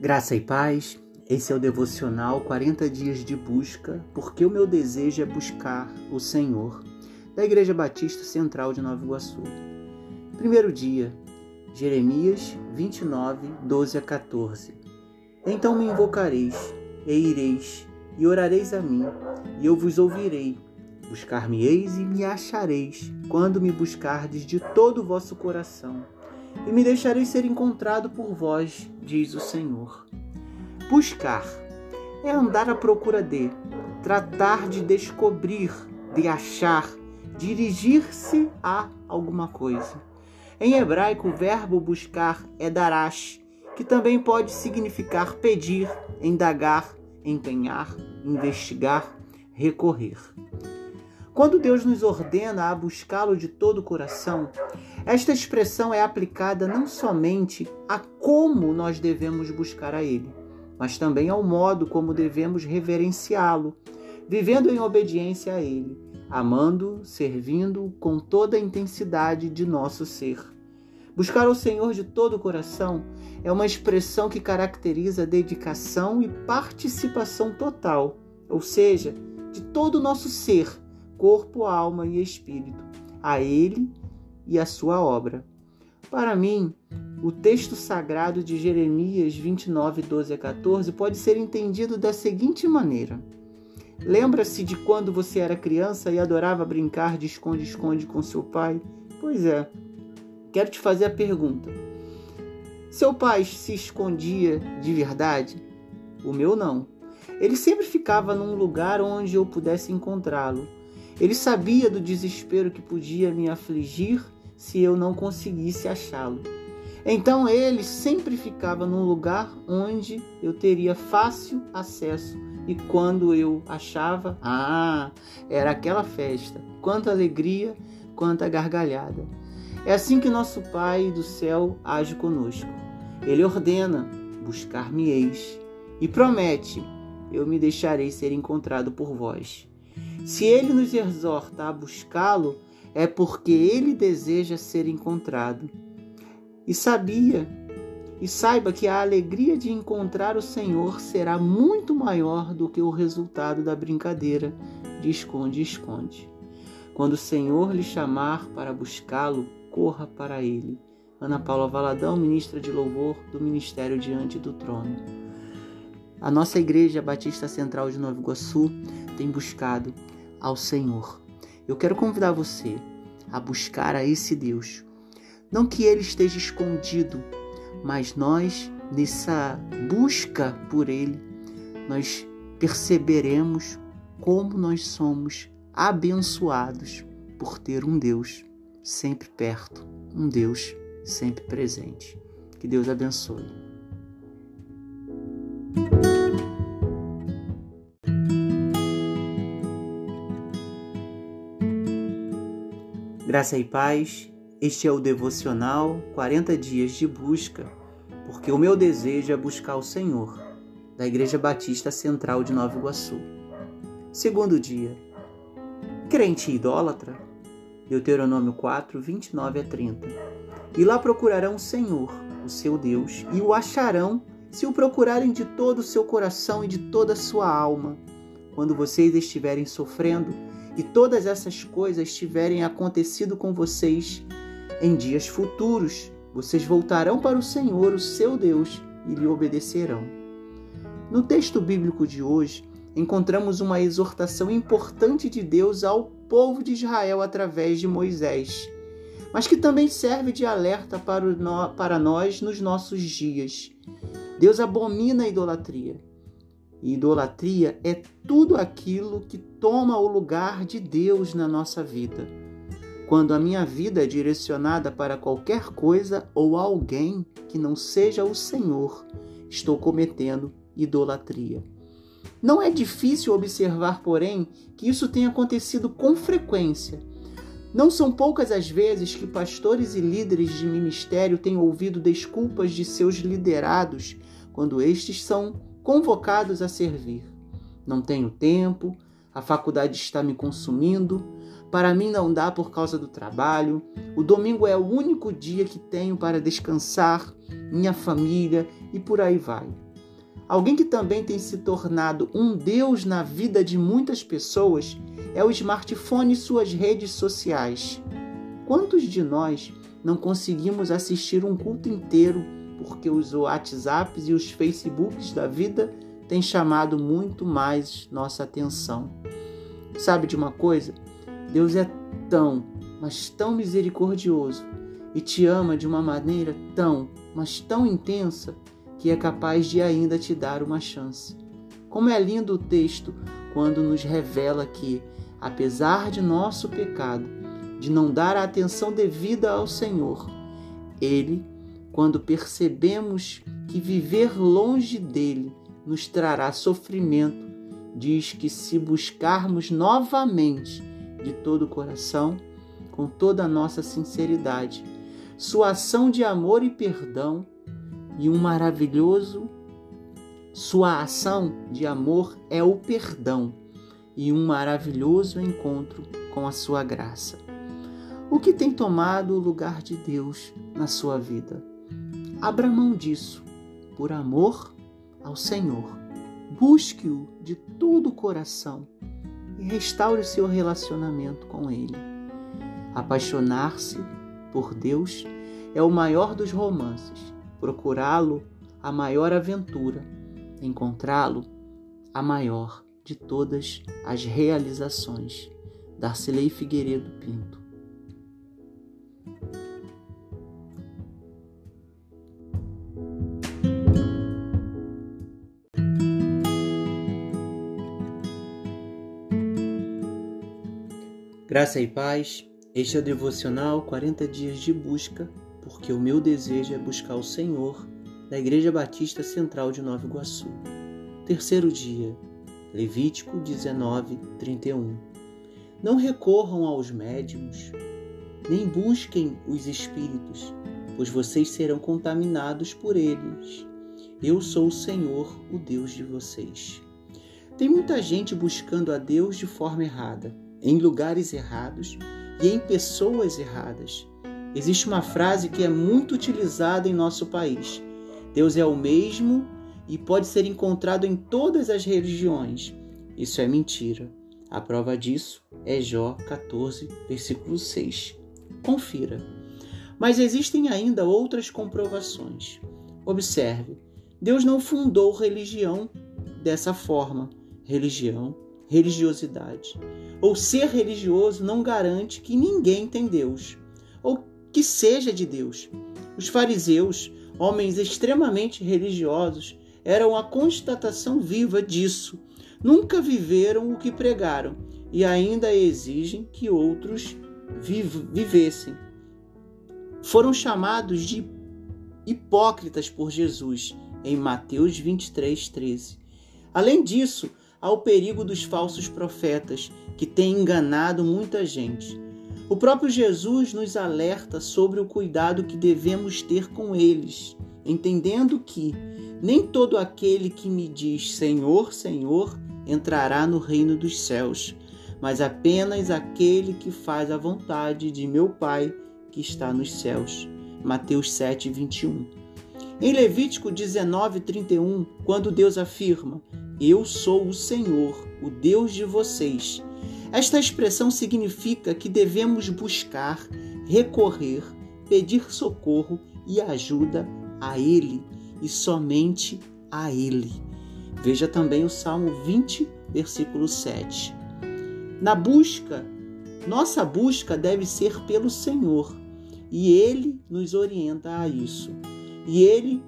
Graça e paz, esse é o devocional 40 dias de busca, porque o meu desejo é buscar o Senhor, da Igreja Batista Central de Nova Iguaçu. Primeiro dia, Jeremias 29, 12 a 14. Então me invocareis, e ireis, e orareis a mim, e eu vos ouvirei. Buscar-me-eis e me achareis, quando me buscardes de todo o vosso coração e me deixarei ser encontrado por vós, diz o Senhor. Buscar é andar à procura de, tratar de descobrir, de achar, dirigir-se a alguma coisa. Em hebraico, o verbo buscar é darash, que também pode significar pedir, indagar, empenhar, investigar, recorrer. Quando Deus nos ordena a buscá-lo de todo o coração, esta expressão é aplicada não somente a como nós devemos buscar a Ele, mas também ao modo como devemos reverenciá-lo, vivendo em obediência a Ele, amando, servindo com toda a intensidade de nosso ser. Buscar o Senhor de todo o coração é uma expressão que caracteriza dedicação e participação total, ou seja, de todo o nosso ser corpo, alma e espírito, a Ele e a sua obra. Para mim, o texto sagrado de Jeremias 29, 12 a 14 pode ser entendido da seguinte maneira. Lembra-se de quando você era criança e adorava brincar de esconde-esconde com seu pai? Pois é. Quero te fazer a pergunta. Seu pai se escondia de verdade? O meu não. Ele sempre ficava num lugar onde eu pudesse encontrá-lo. Ele sabia do desespero que podia me afligir se eu não conseguisse achá-lo. Então ele sempre ficava num lugar onde eu teria fácil acesso. E quando eu achava, ah, era aquela festa. Quanta alegria, quanta gargalhada. É assim que nosso Pai do céu age conosco. Ele ordena: buscar-me-eis, e promete: eu me deixarei ser encontrado por vós. Se ele nos exorta a buscá-lo, é porque ele deseja ser encontrado. E sabia, e saiba que a alegria de encontrar o Senhor será muito maior do que o resultado da brincadeira de esconde-esconde. Quando o Senhor lhe chamar para buscá-lo, corra para ele. Ana Paula Valadão, ministra de louvor do Ministério Diante do Trono. A nossa Igreja Batista Central de Nova Iguaçu tem buscado ao Senhor. Eu quero convidar você a buscar a esse Deus. Não que ele esteja escondido, mas nós, nessa busca por ele, nós perceberemos como nós somos abençoados por ter um Deus sempre perto, um Deus sempre presente. Que Deus abençoe. Graça e paz, este é o devocional 40 dias de busca, porque o meu desejo é buscar o Senhor, da Igreja Batista Central de Nova Iguaçu. Segundo dia, crente idólatra, Deuteronômio 4, 29 a 30. E lá procurarão o Senhor, o seu Deus, e o acharão se o procurarem de todo o seu coração e de toda a sua alma. Quando vocês estiverem sofrendo, e todas essas coisas tiverem acontecido com vocês em dias futuros, vocês voltarão para o Senhor, o seu Deus, e lhe obedecerão. No texto bíblico de hoje, encontramos uma exortação importante de Deus ao povo de Israel através de Moisés, mas que também serve de alerta para, nós nos nossos dias. Deus abomina a idolatria idolatria é tudo aquilo que toma o lugar de Deus na nossa vida. Quando a minha vida é direcionada para qualquer coisa ou alguém que não seja o Senhor, estou cometendo idolatria. Não é difícil observar, porém, que isso tem acontecido com frequência. Não são poucas as vezes que pastores e líderes de ministério têm ouvido desculpas de seus liderados quando estes são convocados a servir. Não tenho tempo, a faculdade está me consumindo, para mim não dá por causa do trabalho, o domingo é o único dia que tenho para descansar, minha família e por aí vai. Alguém que também tem se tornado um Deus na vida de muitas pessoas é o smartphone e suas redes sociais. Quantos de nós não conseguimos assistir um culto inteiro porque os WhatsApps e os Facebooks da vida têm chamado muito mais nossa atenção? Sabe de uma coisa? Deus é tão, mas tão misericordioso e te ama de uma maneira tão, mas tão intensa que é capaz de ainda te dar uma chance. Como é lindo o texto quando nos revela que, apesar de nosso pecado, de não dar a atenção devida ao Senhor, Ele, quando percebemos que viver longe dele nos trará sofrimento, diz que se buscarmos novamente de todo o coração, com toda a nossa sinceridade, sua ação de amor e perdão e um maravilhoso. Sua ação de amor é o perdão e um maravilhoso encontro com a sua graça. O que tem tomado o lugar de Deus na sua vida? Abra mão disso, por amor ao Senhor. Busque-o de todo o coração e restaure o seu relacionamento com Ele. Apaixonar-se por Deus é o maior dos romances procurá-lo a maior aventura, encontrá-lo a maior de todas as realizações. Darcilei Figueiredo Pinto. Graça e paz. Este é o devocional 40 dias de busca porque o meu desejo é buscar o Senhor da Igreja Batista Central de Nova Iguaçu. Terceiro dia, Levítico 19, 31. Não recorram aos médiums, nem busquem os espíritos, pois vocês serão contaminados por eles. Eu sou o Senhor, o Deus de vocês. Tem muita gente buscando a Deus de forma errada, em lugares errados e em pessoas erradas. Existe uma frase que é muito utilizada em nosso país: Deus é o mesmo e pode ser encontrado em todas as religiões. Isso é mentira. A prova disso é Jó 14, versículo 6. Confira. Mas existem ainda outras comprovações. Observe: Deus não fundou religião dessa forma. Religião, religiosidade. Ou ser religioso não garante que ninguém tem Deus, ou que seja de Deus. Os fariseus, homens extremamente religiosos, eram a constatação viva disso. Nunca viveram o que pregaram e ainda exigem que outros vivessem. Foram chamados de hipócritas por Jesus em Mateus 23, 13. Além disso, há o perigo dos falsos profetas que têm enganado muita gente. O próprio Jesus nos alerta sobre o cuidado que devemos ter com eles, entendendo que nem todo aquele que me diz Senhor, Senhor entrará no reino dos céus, mas apenas aquele que faz a vontade de meu Pai que está nos céus. Mateus 7, 21. Em Levítico 19, 31, quando Deus afirma: Eu sou o Senhor, o Deus de vocês esta expressão significa que devemos buscar, recorrer, pedir socorro e ajuda a Ele e somente a Ele. Veja também o Salmo 20, versículo 7. Na busca, nossa busca deve ser pelo Senhor e Ele nos orienta a isso. E Ele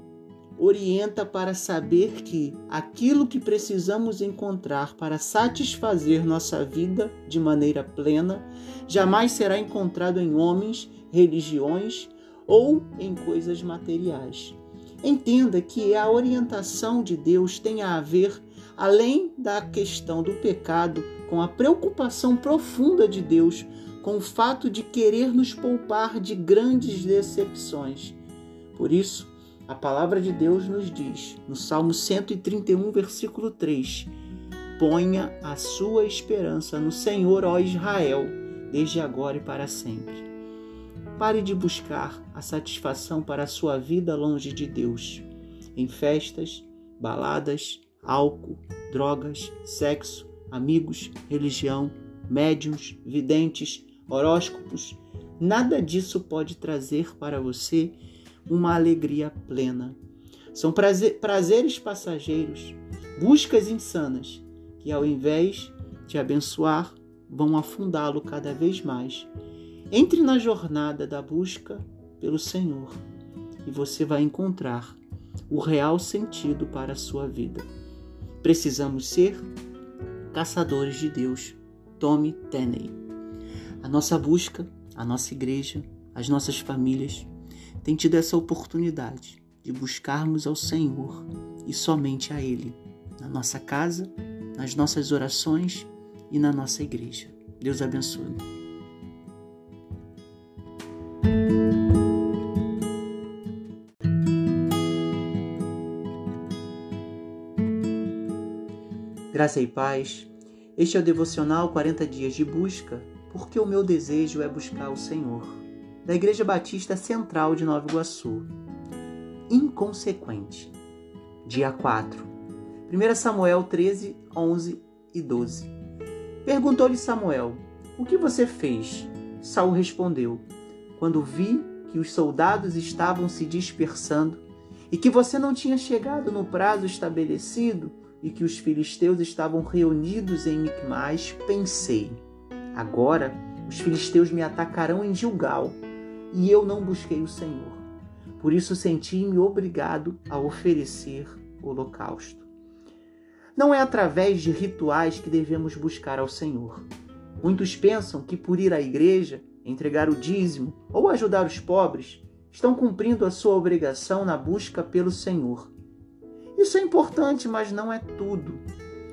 orienta para saber que aquilo que precisamos encontrar para satisfazer nossa vida de maneira plena jamais será encontrado em homens, religiões ou em coisas materiais. Entenda que a orientação de Deus tem a ver, além da questão do pecado, com a preocupação profunda de Deus com o fato de querer nos poupar de grandes decepções. Por isso, a palavra de Deus nos diz, no Salmo 131, versículo 3: Ponha a sua esperança no Senhor, ó Israel, desde agora e para sempre. Pare de buscar a satisfação para a sua vida longe de Deus, em festas, baladas, álcool, drogas, sexo, amigos, religião, médiums, videntes, horóscopos, nada disso pode trazer para você uma alegria plena. São prazer, prazeres passageiros, buscas insanas, que ao invés de abençoar, vão afundá-lo cada vez mais. Entre na jornada da busca pelo Senhor e você vai encontrar o real sentido para a sua vida. Precisamos ser caçadores de Deus. Tome Tenney. A nossa busca, a nossa igreja, as nossas famílias têm tido essa oportunidade de buscarmos ao Senhor e somente a Ele, na nossa casa, nas nossas orações e na nossa igreja. Deus abençoe. Graça e paz. Este é o devocional 40 dias de busca, porque o meu desejo é buscar o Senhor. Da Igreja Batista Central de Nova Iguaçu. Inconsequente. Dia 4. 1 Samuel 13, 11 e 12. Perguntou-lhe Samuel: O que você fez? Saul respondeu: Quando vi que os soldados estavam se dispersando e que você não tinha chegado no prazo estabelecido, e que os filisteus estavam reunidos em Micmas, pensei: agora os filisteus me atacarão em Gilgal, e eu não busquei o Senhor. Por isso senti-me obrigado a oferecer holocausto. Não é através de rituais que devemos buscar ao Senhor. Muitos pensam que por ir à igreja, entregar o dízimo ou ajudar os pobres, estão cumprindo a sua obrigação na busca pelo Senhor. Isso é importante, mas não é tudo.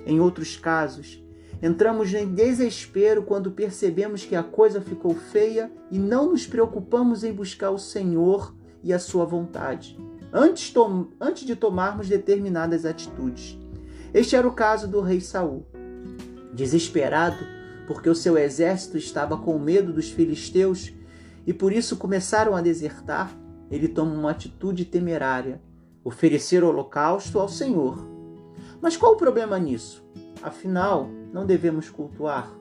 Em outros casos, entramos em desespero quando percebemos que a coisa ficou feia e não nos preocupamos em buscar o Senhor e a sua vontade, antes, antes de tomarmos determinadas atitudes. Este era o caso do rei Saul. Desesperado, porque o seu exército estava com medo dos filisteus e por isso começaram a desertar, ele toma uma atitude temerária oferecer holocausto ao Senhor. Mas qual o problema nisso? Afinal, não devemos cultuar.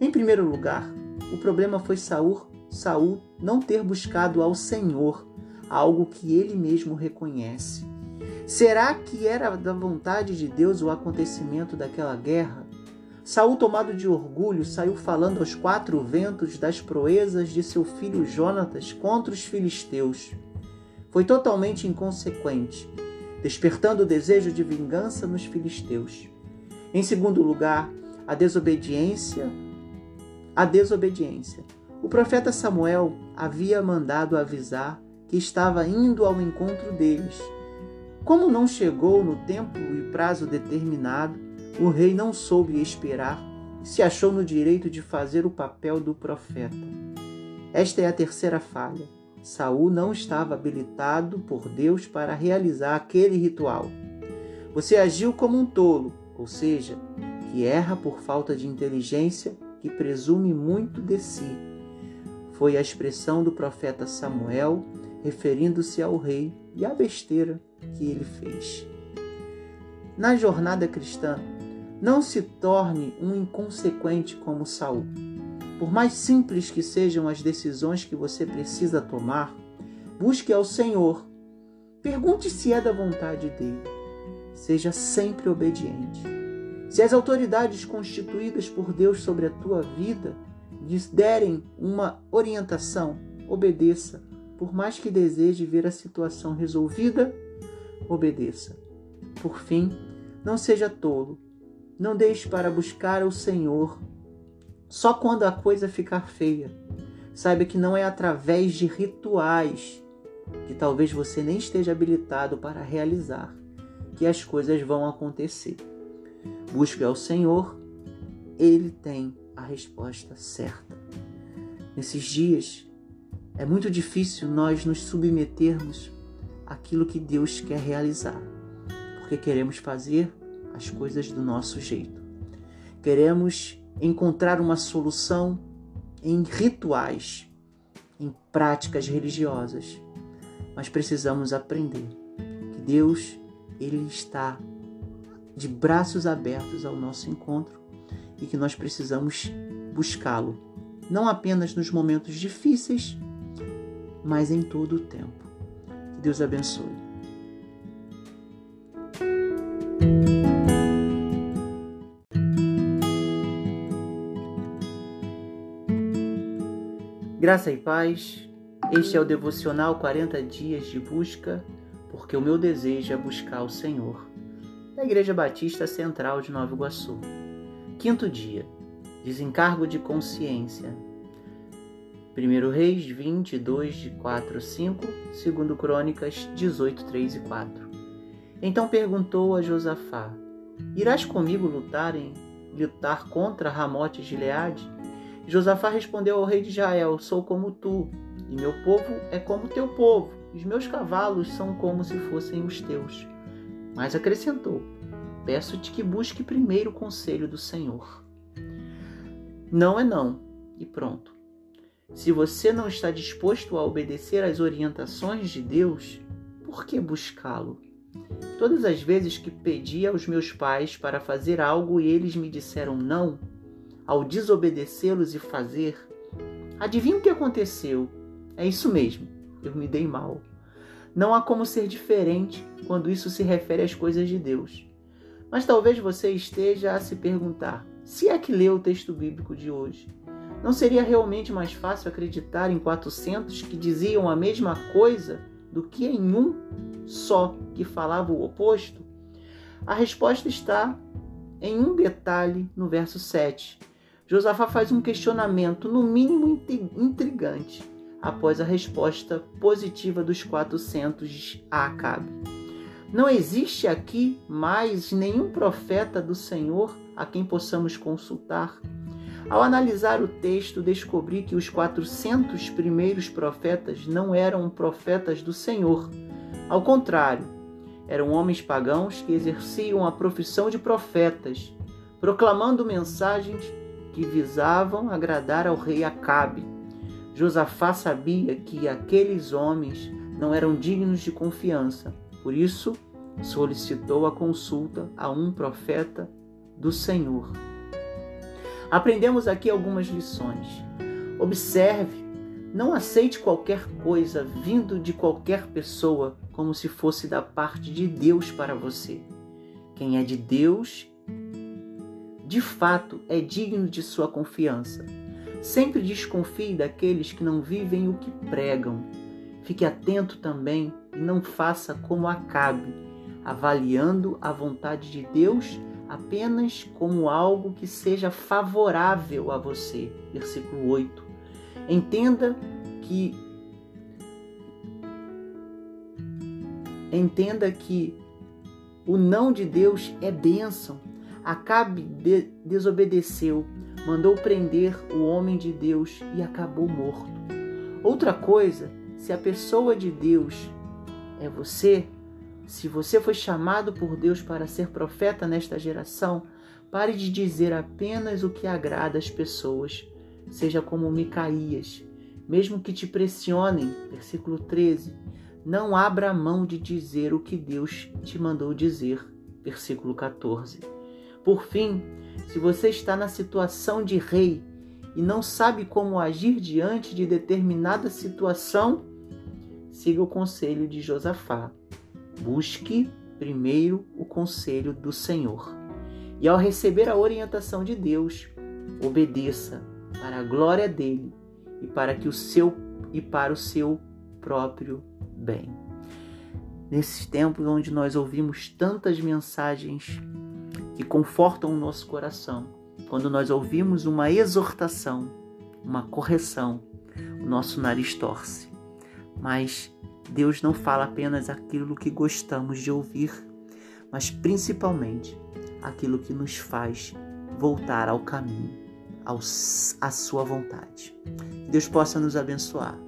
Em primeiro lugar, o problema foi Saul, Saul não ter buscado ao Senhor, algo que ele mesmo reconhece. Será que era da vontade de Deus o acontecimento daquela guerra? Saul, tomado de orgulho, saiu falando aos quatro ventos das proezas de seu filho Jonatas contra os filisteus foi totalmente inconsequente, despertando o desejo de vingança nos filisteus. Em segundo lugar, a desobediência. A desobediência. O profeta Samuel havia mandado avisar que estava indo ao encontro deles. Como não chegou no tempo e prazo determinado, o rei não soube esperar e se achou no direito de fazer o papel do profeta. Esta é a terceira falha. Saul não estava habilitado por Deus para realizar aquele ritual. Você agiu como um tolo, ou seja, que erra por falta de inteligência, que presume muito de si. Foi a expressão do profeta Samuel, referindo-se ao rei e à besteira que ele fez. Na jornada cristã, não se torne um inconsequente como Saul. Por mais simples que sejam as decisões que você precisa tomar, busque ao Senhor. Pergunte se é da vontade dele. Seja sempre obediente. Se as autoridades constituídas por Deus sobre a tua vida lhes derem uma orientação, obedeça. Por mais que deseje ver a situação resolvida, obedeça. Por fim, não seja tolo. Não deixe para buscar o Senhor só quando a coisa ficar feia. Saiba que não é através de rituais que talvez você nem esteja habilitado para realizar que as coisas vão acontecer. Busque ao Senhor, Ele tem a resposta certa. Nesses dias, é muito difícil nós nos submetermos àquilo que Deus quer realizar, porque queremos fazer as coisas do nosso jeito. Queremos encontrar uma solução em rituais, em práticas religiosas. Mas precisamos aprender que Deus Ele está de braços abertos ao nosso encontro e que nós precisamos buscá-lo, não apenas nos momentos difíceis, mas em todo o tempo. Que Deus abençoe. Graça e paz. Este é o devocional 40 dias de busca, porque o meu desejo é buscar o Senhor. Da Igreja Batista Central de Nova Iguaçu. Quinto dia. Desencargo de consciência. 1 Reis 22, de 4 a 5, 2 Crônicas 18, 3 e 4. Então perguntou a Josafá: Irás comigo lutar em lutar contra Ramote de Gileade? Josafá respondeu ao rei de Israel: Sou como tu, e meu povo é como teu povo, os meus cavalos são como se fossem os teus. Mas acrescentou: Peço-te que busque primeiro o conselho do Senhor. Não é não, e pronto. Se você não está disposto a obedecer às orientações de Deus, por que buscá-lo? Todas as vezes que pedi aos meus pais para fazer algo e eles me disseram não, ao desobedecê-los e fazer, adivinha o que aconteceu? É isso mesmo, eu me dei mal. Não há como ser diferente quando isso se refere às coisas de Deus. Mas talvez você esteja a se perguntar: se é que leu o texto bíblico de hoje, não seria realmente mais fácil acreditar em 400 que diziam a mesma coisa do que em um só que falava o oposto? A resposta está em um detalhe no verso 7, Josafá faz um questionamento, no mínimo intrigante, após a resposta positiva dos 400 a Acabe. Não existe aqui mais nenhum profeta do Senhor a quem possamos consultar? Ao analisar o texto, descobri que os 400 primeiros profetas não eram profetas do Senhor. Ao contrário, eram homens pagãos que exerciam a profissão de profetas, proclamando mensagens que visavam agradar ao rei Acabe. Josafá sabia que aqueles homens não eram dignos de confiança, por isso solicitou a consulta a um profeta do Senhor. Aprendemos aqui algumas lições. Observe, não aceite qualquer coisa vindo de qualquer pessoa como se fosse da parte de Deus para você. Quem é de Deus de fato é digno de sua confiança. Sempre desconfie daqueles que não vivem o que pregam. Fique atento também e não faça como Acabe, avaliando a vontade de Deus apenas como algo que seja favorável a você. Versículo 8. Entenda que entenda que o não de Deus é bênção Acabe de desobedeceu, mandou prender o homem de Deus e acabou morto. Outra coisa, se a pessoa de Deus é você, se você foi chamado por Deus para ser profeta nesta geração, pare de dizer apenas o que agrada às pessoas. Seja como Micaías, mesmo que te pressionem, versículo 13, não abra mão de dizer o que Deus te mandou dizer, versículo 14. Por fim, se você está na situação de rei e não sabe como agir diante de determinada situação, siga o conselho de Josafá. Busque primeiro o conselho do Senhor. E ao receber a orientação de Deus, obedeça para a glória dele e para que o seu e para o seu próprio bem. Nesses tempos onde nós ouvimos tantas mensagens que confortam o nosso coração. Quando nós ouvimos uma exortação, uma correção, o nosso nariz torce. Mas Deus não fala apenas aquilo que gostamos de ouvir, mas principalmente aquilo que nos faz voltar ao caminho, à sua vontade. Deus possa nos abençoar.